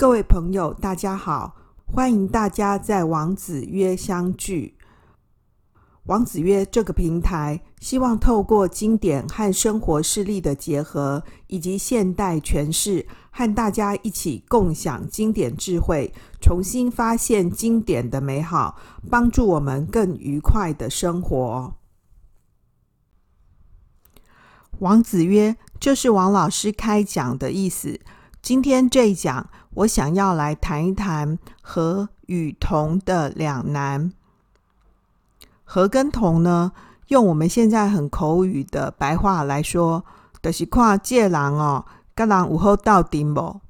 各位朋友，大家好，欢迎大家在王子曰相聚。王子曰这个平台，希望透过经典和生活事例的结合，以及现代诠释，和大家一起共享经典智慧，重新发现经典的美好，帮助我们更愉快的生活。王子曰就是王老师开讲的意思。今天这一讲，我想要来谈一谈和与同的两难。和跟同呢，用我们现在很口语的白话来说，就是看这人哦，跟人有好到底无？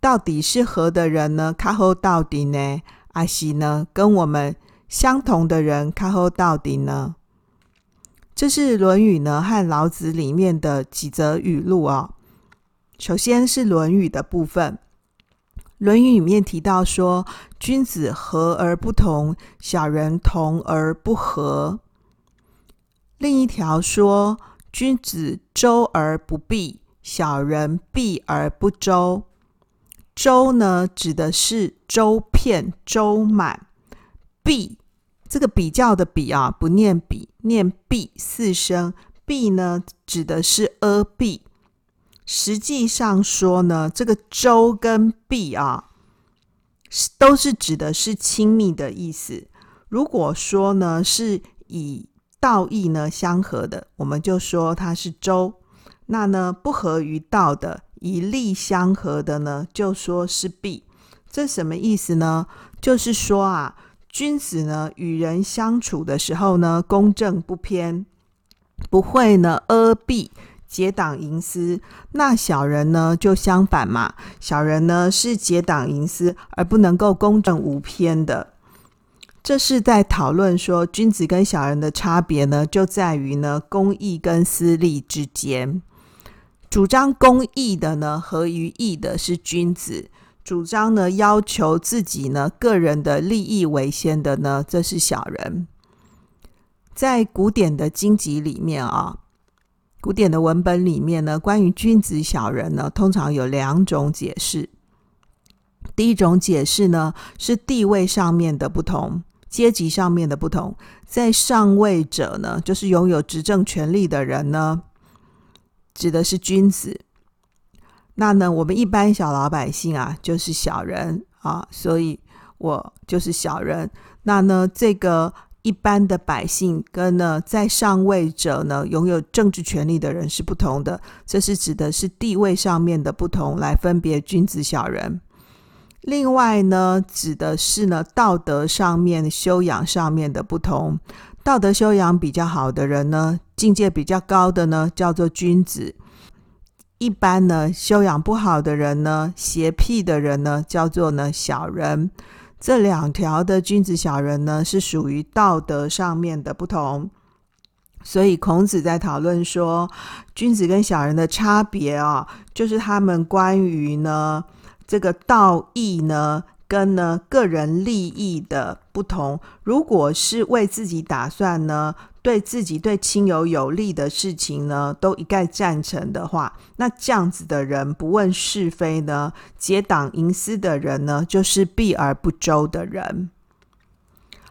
到底是和的人呢，较好到底呢，还是呢，跟我们相同的人较好到底呢？这是《论语》呢和老子里面的几则语录、哦。首先是《论语》的部分，《论语》里面提到说：“君子和而不同，小人同而不和。”另一条说：“君子周而不避，小人避而不周。”周呢，指的是周遍、周满；避这个比较的比啊，不念比，念避四声。避呢，指的是阿避。实际上说呢，这个周跟避啊，都是指的是亲密的意思。如果说呢，是以道义呢相合的，我们就说它是周；那呢，不合于道的，以利相合的呢，就说是弊。这什么意思呢？就是说啊，君子呢与人相处的时候呢，公正不偏，不会呢阿避。结党营私，那小人呢就相反嘛。小人呢是结党营私，而不能够公正无偏的。这是在讨论说，君子跟小人的差别呢，就在于呢公义跟私利之间。主张公义的呢，合于义的是君子；主张呢要求自己呢个人的利益为先的呢，这是小人。在古典的经籍里面啊。古典的文本里面呢，关于君子小人呢，通常有两种解释。第一种解释呢，是地位上面的不同，阶级上面的不同。在上位者呢，就是拥有执政权力的人呢，指的是君子。那呢，我们一般小老百姓啊，就是小人啊，所以我就是小人。那呢，这个。一般的百姓跟呢，在上位者呢，拥有政治权力的人是不同的，这是指的是地位上面的不同来分别君子小人。另外呢，指的是呢，道德上面修养上面的不同，道德修养比较好的人呢，境界比较高的呢，叫做君子；一般呢，修养不好的人呢，邪僻的人呢，叫做呢小人。这两条的君子小人呢，是属于道德上面的不同，所以孔子在讨论说，君子跟小人的差别啊，就是他们关于呢这个道义呢。跟呢个人利益的不同，如果是为自己打算呢，对自己对亲友有利的事情呢，都一概赞成的话，那这样子的人不问是非呢，结党营私的人呢，就是避而不周的人。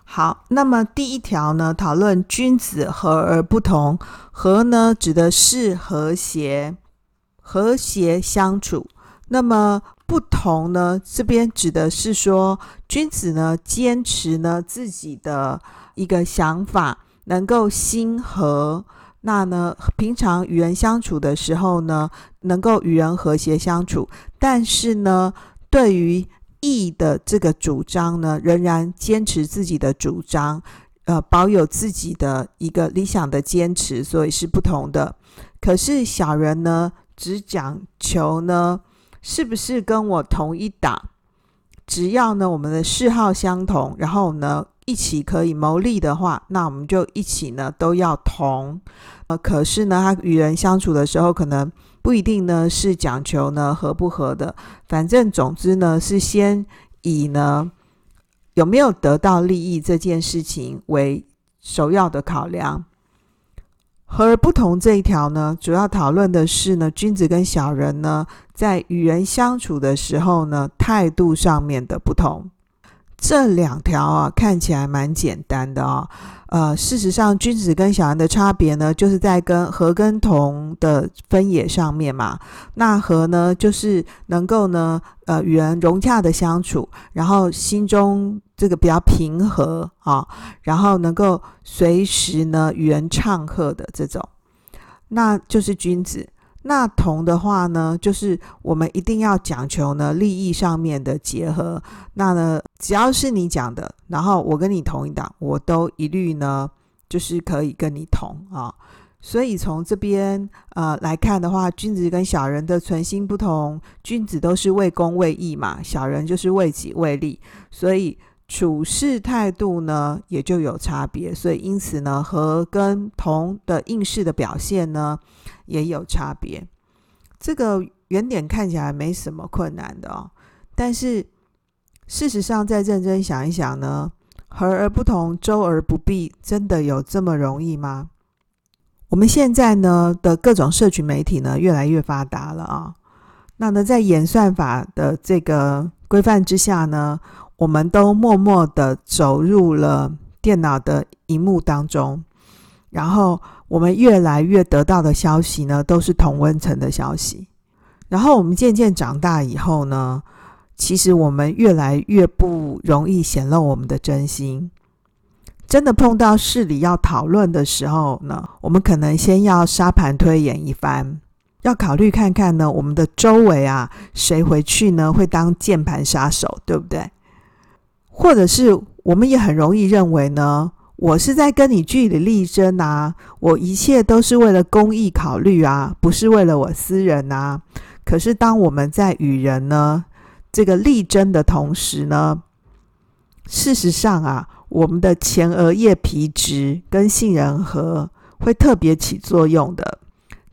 好，那么第一条呢，讨论君子和而不同，和呢指的是和谐，和谐相处。那么不同呢？这边指的是说，君子呢坚持呢自己的一个想法，能够心和。那呢，平常与人相处的时候呢，能够与人和谐相处。但是呢，对于义的这个主张呢，仍然坚持自己的主张，呃，保有自己的一个理想的坚持，所以是不同的。可是小人呢，只讲求呢。是不是跟我同一党？只要呢我们的嗜好相同，然后呢一起可以谋利的话，那我们就一起呢都要同。呃，可是呢他与人相处的时候，可能不一定呢是讲求呢合不合的。反正总之呢是先以呢有没有得到利益这件事情为首要的考量。和而不同这一条呢，主要讨论的是呢，君子跟小人呢，在与人相处的时候呢，态度上面的不同。这两条啊，看起来蛮简单的啊、哦。呃，事实上，君子跟小人的差别呢，就是在跟和跟同的分野上面嘛。那和呢，就是能够呢，呃，与人融洽的相处，然后心中这个比较平和啊，然后能够随时呢与人唱和的这种，那就是君子。那同的话呢，就是我们一定要讲求呢利益上面的结合。那呢，只要是你讲的，然后我跟你同一党，我都一律呢就是可以跟你同啊。所以从这边呃来看的话，君子跟小人的存心不同，君子都是为公为义嘛，小人就是为己为利，所以处事态度呢也就有差别。所以因此呢，和跟同的应试的表现呢。也有差别，这个原点看起来没什么困难的哦，但是事实上再认真想一想呢，和而不同，周而不避，真的有这么容易吗？我们现在呢的各种社群媒体呢越来越发达了啊、那呢在演算法的这个规范之下呢，我们都默默的走入了电脑的荧幕当中，然后。我们越来越得到的消息呢，都是同温层的消息。然后我们渐渐长大以后呢，其实我们越来越不容易显露我们的真心。真的碰到事理要讨论的时候呢，我们可能先要沙盘推演一番，要考虑看看呢，我们的周围啊，谁回去呢会当键盘杀手，对不对？或者是我们也很容易认为呢，我是在跟你据理力争啊，我一切都是为了公益考虑啊，不是为了我私人啊。可是当我们在与人呢这个力争的同时呢，事实上啊，我们的前额叶皮质跟杏仁核会特别起作用的。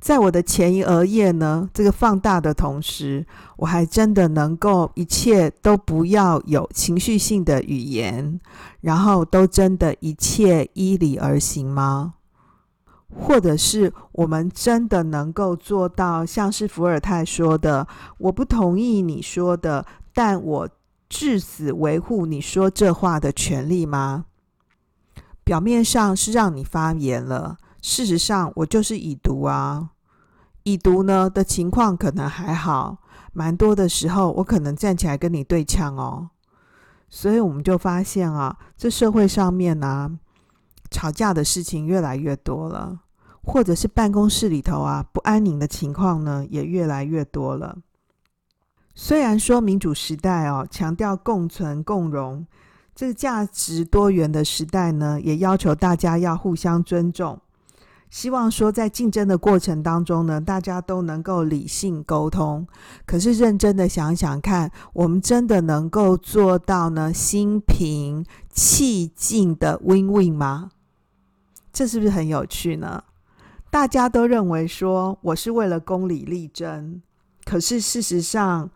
在我的前一额叶呢，这个放大的同时，我还真的能够一切都不要有情绪性的语言，然后都真的一切依理而行吗？或者是我们真的能够做到像是伏尔泰说的：“我不同意你说的，但我至死维护你说这话的权利吗？”表面上是让你发言了。事实上，我就是已读啊。已读呢的情况可能还好，蛮多的时候我可能站起来跟你对呛哦。所以我们就发现啊，这社会上面、啊，吵架的事情越来越多了，或者是办公室里头啊不安宁的情况呢也越来越多了。虽然说民主时代哦，强调共存共荣。这个价值多元的时代呢，也要求大家要互相尊重。希望说在竞争的过程当中呢，大家都能够理性沟通。可是认真的想想看，我们真的能够做到呢，心平气静的 win-win 吗？这是不是很有趣呢？大家都认为说我是为了公理力争，可是事实上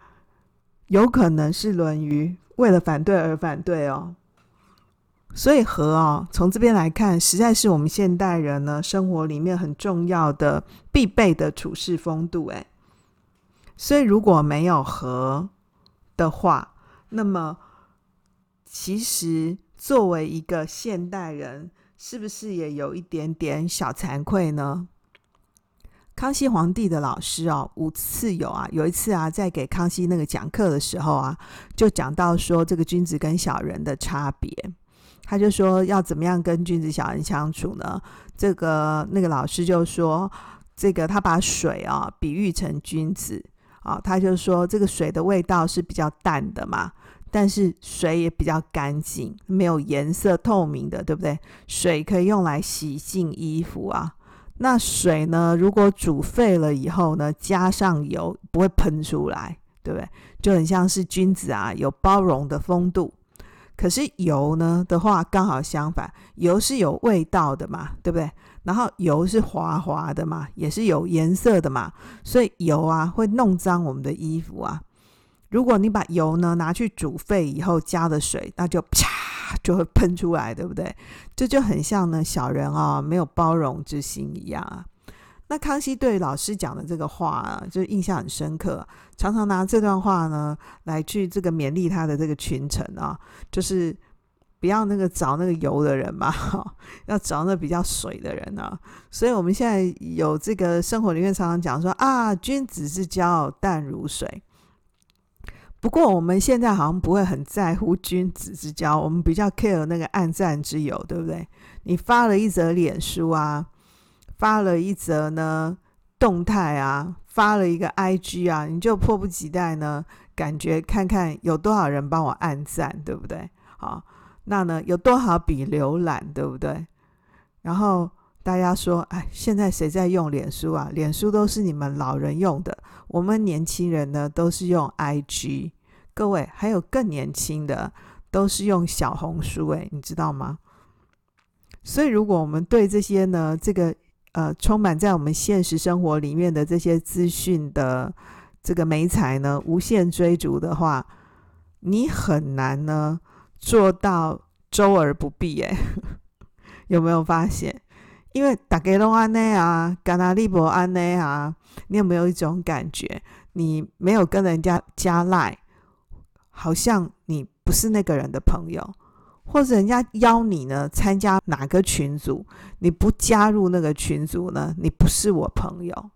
有可能是论于。为了反对而反对哦，所以和哦，从这边来看，实在是我们现代人呢生活里面很重要的必备的处事风度。诶，所以如果没有和的话，那么其实作为一个现代人，是不是也有一点点小惭愧呢？康熙皇帝的老师哦，吴次友啊，有一次啊，在给康熙那个讲课的时候啊，就讲到说这个君子跟小人的差别，他就说要怎么样跟君子小人相处呢？这个那个老师就说，这个他把水啊比喻成君子啊，他就说这个水的味道是比较淡的嘛，但是水也比较干净，没有颜色，透明的，对不对？水可以用来洗净衣服啊。那水呢？如果煮沸了以后呢，加上油不会喷出来，对不对？就很像是君子啊，有包容的风度。可是油呢的话，刚好相反，油是有味道的嘛，对不对？然后油是滑滑的嘛，也是有颜色的嘛，所以油啊会弄脏我们的衣服啊。如果你把油呢拿去煮沸以后加了水，那就啪。就会喷出来，对不对？这就很像呢小人啊、没有包容之心一样啊。那康熙对老师讲的这个话啊，就印象很深刻，常常拿这段话呢来去这个勉励他的这个群臣啊，就是不要那个找那个油的人嘛，要找那比较水的人啊。所以我们现在有这个生活里面常常讲说啊，君子之交淡如水。不过我们现在好像不会很在乎君子之交，我们比较 care 那个暗赞之友，对不对？你发了一则脸书啊。发了一则呢动态啊，发了一个 IG 啊，你就迫不及待呢，感觉看看有多少人帮我按赞，对不对？好，那呢有多少笔浏览，对不对？然后大家说，哎，现在谁在用脸书啊？脸书都是你们老人用的，我们年轻人呢都是用 IG。各位还有更年轻的，都是用小红书，哎，你知道吗？所以如果我们对这些呢，这个。呃，充满在我们现实生活里面的这些资讯的这个媒材呢，无限追逐的话，你很难呢做到周而不闭。哎，有没有发现？因为大家都安内啊，甘那利博安内啊，你有没有一种感觉？你没有跟人家加赖，好像你不是那个人的朋友。或者人家邀你呢参加哪个群组，你不加入那个群组呢，你不是我朋友。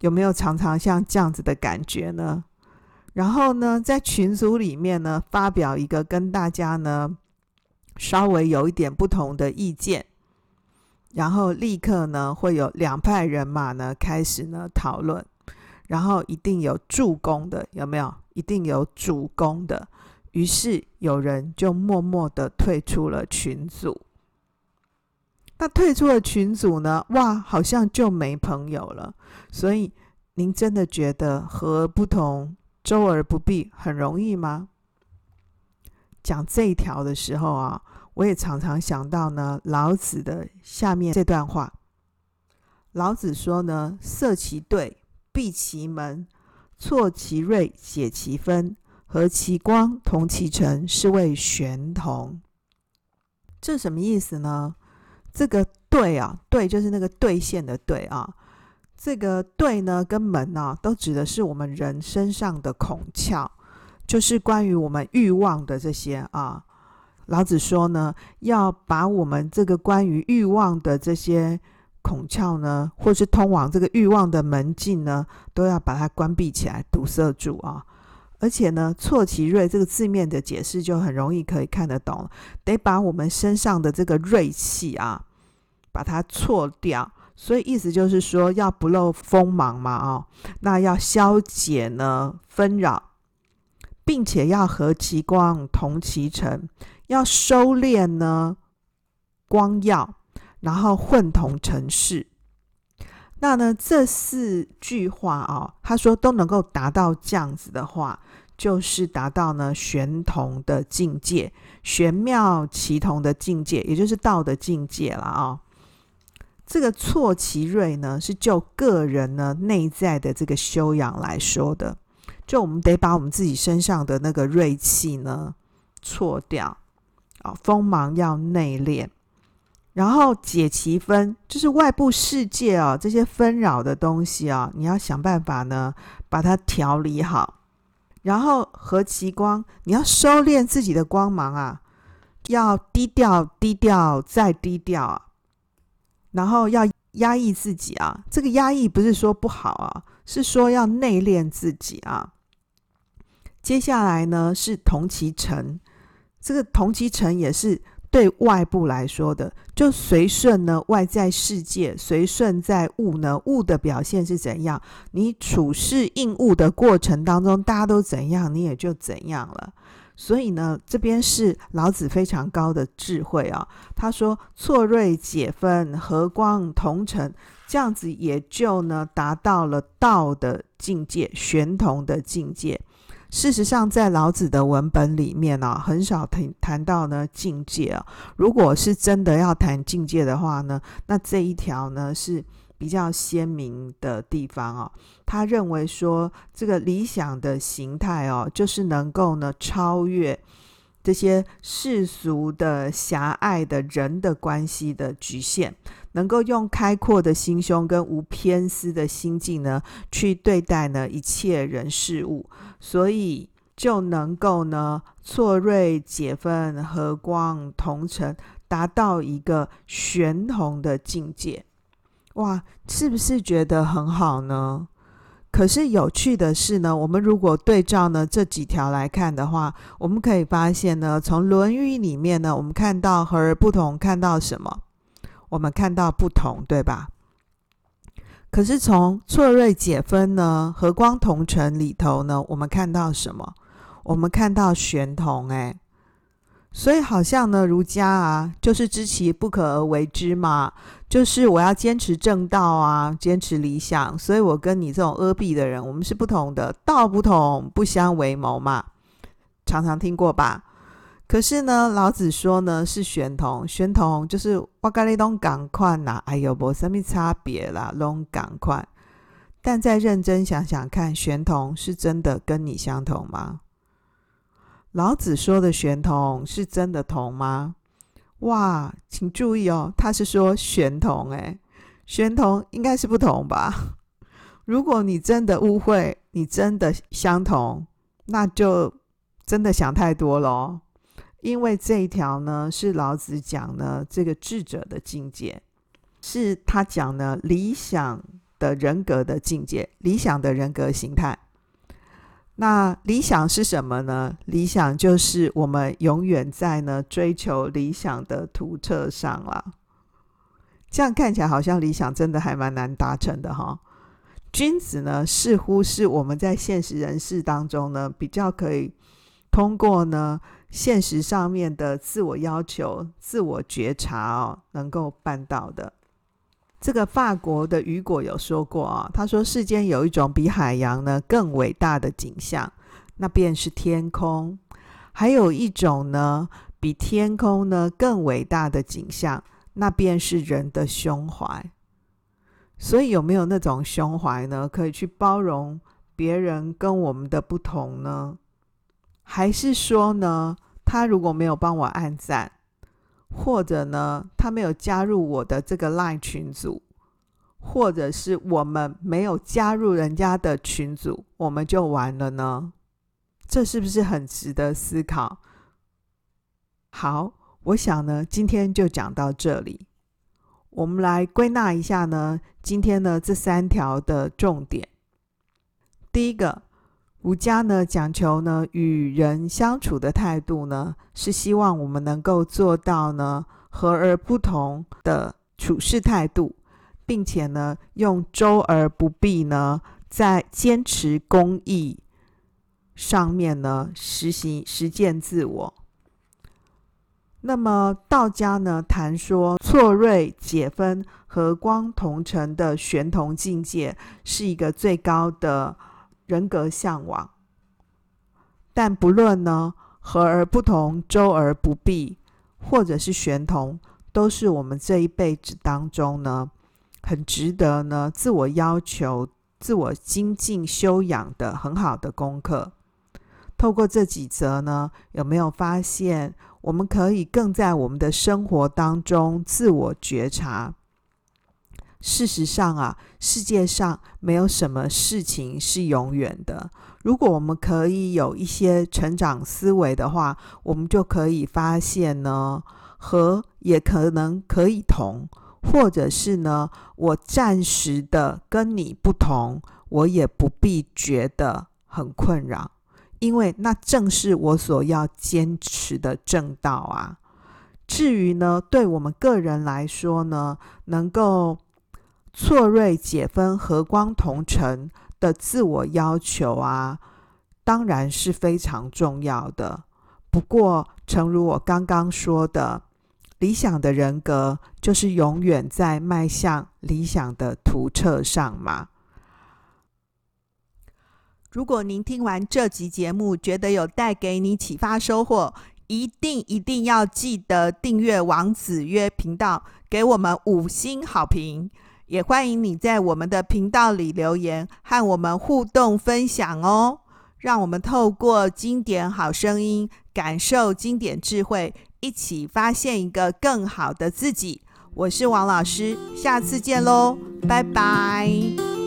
有没有常常像这样子的感觉呢？然后呢，在群组里面呢，发表一个跟大家呢稍微有一点不同的意见，然后立刻呢会有两派人马呢开始呢讨论，然后一定有助攻的，有没有？一定有主攻的。于是有人就默默的退出了群组。那退出了群组呢？哇，好像就没朋友了。所以您真的觉得和而不同，周而不避很容易吗？讲这一条的时候啊，我也常常想到呢，老子的下面这段话。老子说呢：“塞其对，闭其门，挫其锐，解其纷。”和其光，同其尘，是谓玄同。这什么意思呢？这个对啊，对就是那个兑现的对啊。这个对呢，跟门啊，都指的是我们人身上的孔窍，就是关于我们欲望的这些啊。老子说呢，要把我们这个关于欲望的这些孔窍呢，或是通往这个欲望的门径呢，都要把它关闭起来，堵塞住啊。而且呢，挫其锐这个字面的解释就很容易可以看得懂，得把我们身上的这个锐气啊，把它错掉。所以意思就是说，要不露锋芒嘛，哦，那要消解呢纷扰，并且要和其光，同其尘，要收敛呢光耀，然后混同尘世。那呢，这四句话啊、哦，他说都能够达到这样子的话，就是达到呢玄同的境界，玄妙奇同的境界，也就是道的境界了啊、这个挫其锐呢，是就个人呢内在的这个修养来说的，就我们得把我们自己身上的那个锐气呢错掉啊、锋芒要内敛。然后解其纷，就是外部世界啊，这些纷扰的东西啊，你要想办法呢，把它调理好。然后和其光，你要收敛自己的光芒啊，要低调，低调再低调啊。然后要压抑自己啊，这个压抑不是说不好啊，是说要内敛自己啊。接下来呢是同其尘，这个同其尘也是。对外部来说的，就随顺呢，外在世界随顺在物呢，物的表现是怎样，你处事应物的过程当中，大家都怎样，你也就怎样了。所以呢，这边是老子非常高的智慧啊。他说：“错锐解纷，和光同尘，这样子也就呢达到了道的境界，玄同的境界。”事实上，在老子的文本里面呢、很少谈谈到呢境界啊。如果是真的要谈境界的话呢，那这一条呢是比较鲜明的地方哦、啊。他认为说，这个理想的形态哦、就是能够呢超越这些世俗的狭隘的人的关系的局限，能够用开阔的心胸跟无偏私的心境呢，去对待呢一切人事物，所以就能够呢错锐解分，和光同尘，达到一个玄同的境界。哇，是不是觉得很好呢？可是有趣的是呢，我们如果对照呢这几条来看的话，我们可以发现呢，从《论语》里面呢，我们看到和而不同，看到什么？我们看到不同，对吧？可是从错锐解分呢，和光同尘里头呢，我们看到什么？我们看到玄同，哎。所以好像呢，儒家啊，就是知其不可而为之嘛，就是我要坚持正道啊，坚持理想。所以我跟你这种阿闭的人，我们是不同的，道不同，不相为谋嘛，常常听过吧？可是呢，老子说呢，是玄同，玄同就是我跟你拢同款呐，哎呦，没什么差别啦，拢同款。但再认真想想看，玄同是真的跟你相同吗？老子说的玄同是真的同吗？哇，请注意哦，他是说玄同，诶，玄同应该是不同吧？如果你真的误会，你真的相同，那就真的想太多咯。因为这一条呢，是老子讲呢这个智者的境界，是他讲呢理想的人格的境界，理想的人格形态。那理想是什么呢？理想就是我们永远在呢追求理想的图册上了。这样看起来好像理想真的还蛮难达成的哈。君子呢，似乎是我们在现实人世当中呢，比较可以通过呢现实上面的自我要求、自我觉察哦，能够办到的。这个法国的雨果有说过啊，他说世间有一种比海洋呢更伟大的景象，那便是天空；还有一种呢比天空呢更伟大的景象，那便是人的胸怀。所以有没有那种胸怀呢？可以去包容别人跟我们的不同呢？还是说呢，他如果没有帮我按赞？或者呢，他没有加入我的这个 LINE 群组，或者是我们没有加入人家的群组，我们就完了呢？这是不是很值得思考？好，我想呢，今天就讲到这里。我们来归纳一下呢，今天呢这三条的重点。第一个。儒家呢讲求呢与人相处的态度呢，是希望我们能够做到呢和而不同的处事态度，并且呢用周而不避呢，在坚持公义上面呢实行实践自我。那么道家呢谈说错锐解分、和光同尘的玄同境界，是一个最高的。人格向往，但不论呢和而不同、周而不避，或者是玄同，都是我们这一辈子当中呢很值得呢自我要求、自我精进修养的很好的功课。透过这几则呢，有没有发现我们可以更在我们的生活当中自我觉察？事实上啊，世界上没有什么事情是永远的。如果我们可以有一些成长思维的话，我们就可以发现呢，和也可能可以同，或者是呢，我暂时的跟你不同，我也不必觉得很困扰，因为那正是我所要坚持的正道啊。至于呢，对我们个人来说呢，能够。错锐解分、和光同尘的自我要求啊，当然是非常重要的。不过，诚如我刚刚说的，理想的人格就是永远在迈向理想的图册上嘛。如果您听完这集节目，觉得有带给你启发收获，一定一定要记得订阅王子约频道，给我们五星好评。也欢迎你在我们的频道里留言，和我们互动分享哦。让我们透过经典好声音，感受经典智慧，一起发现一个更好的自己。我是王老师，下次见喽，拜拜。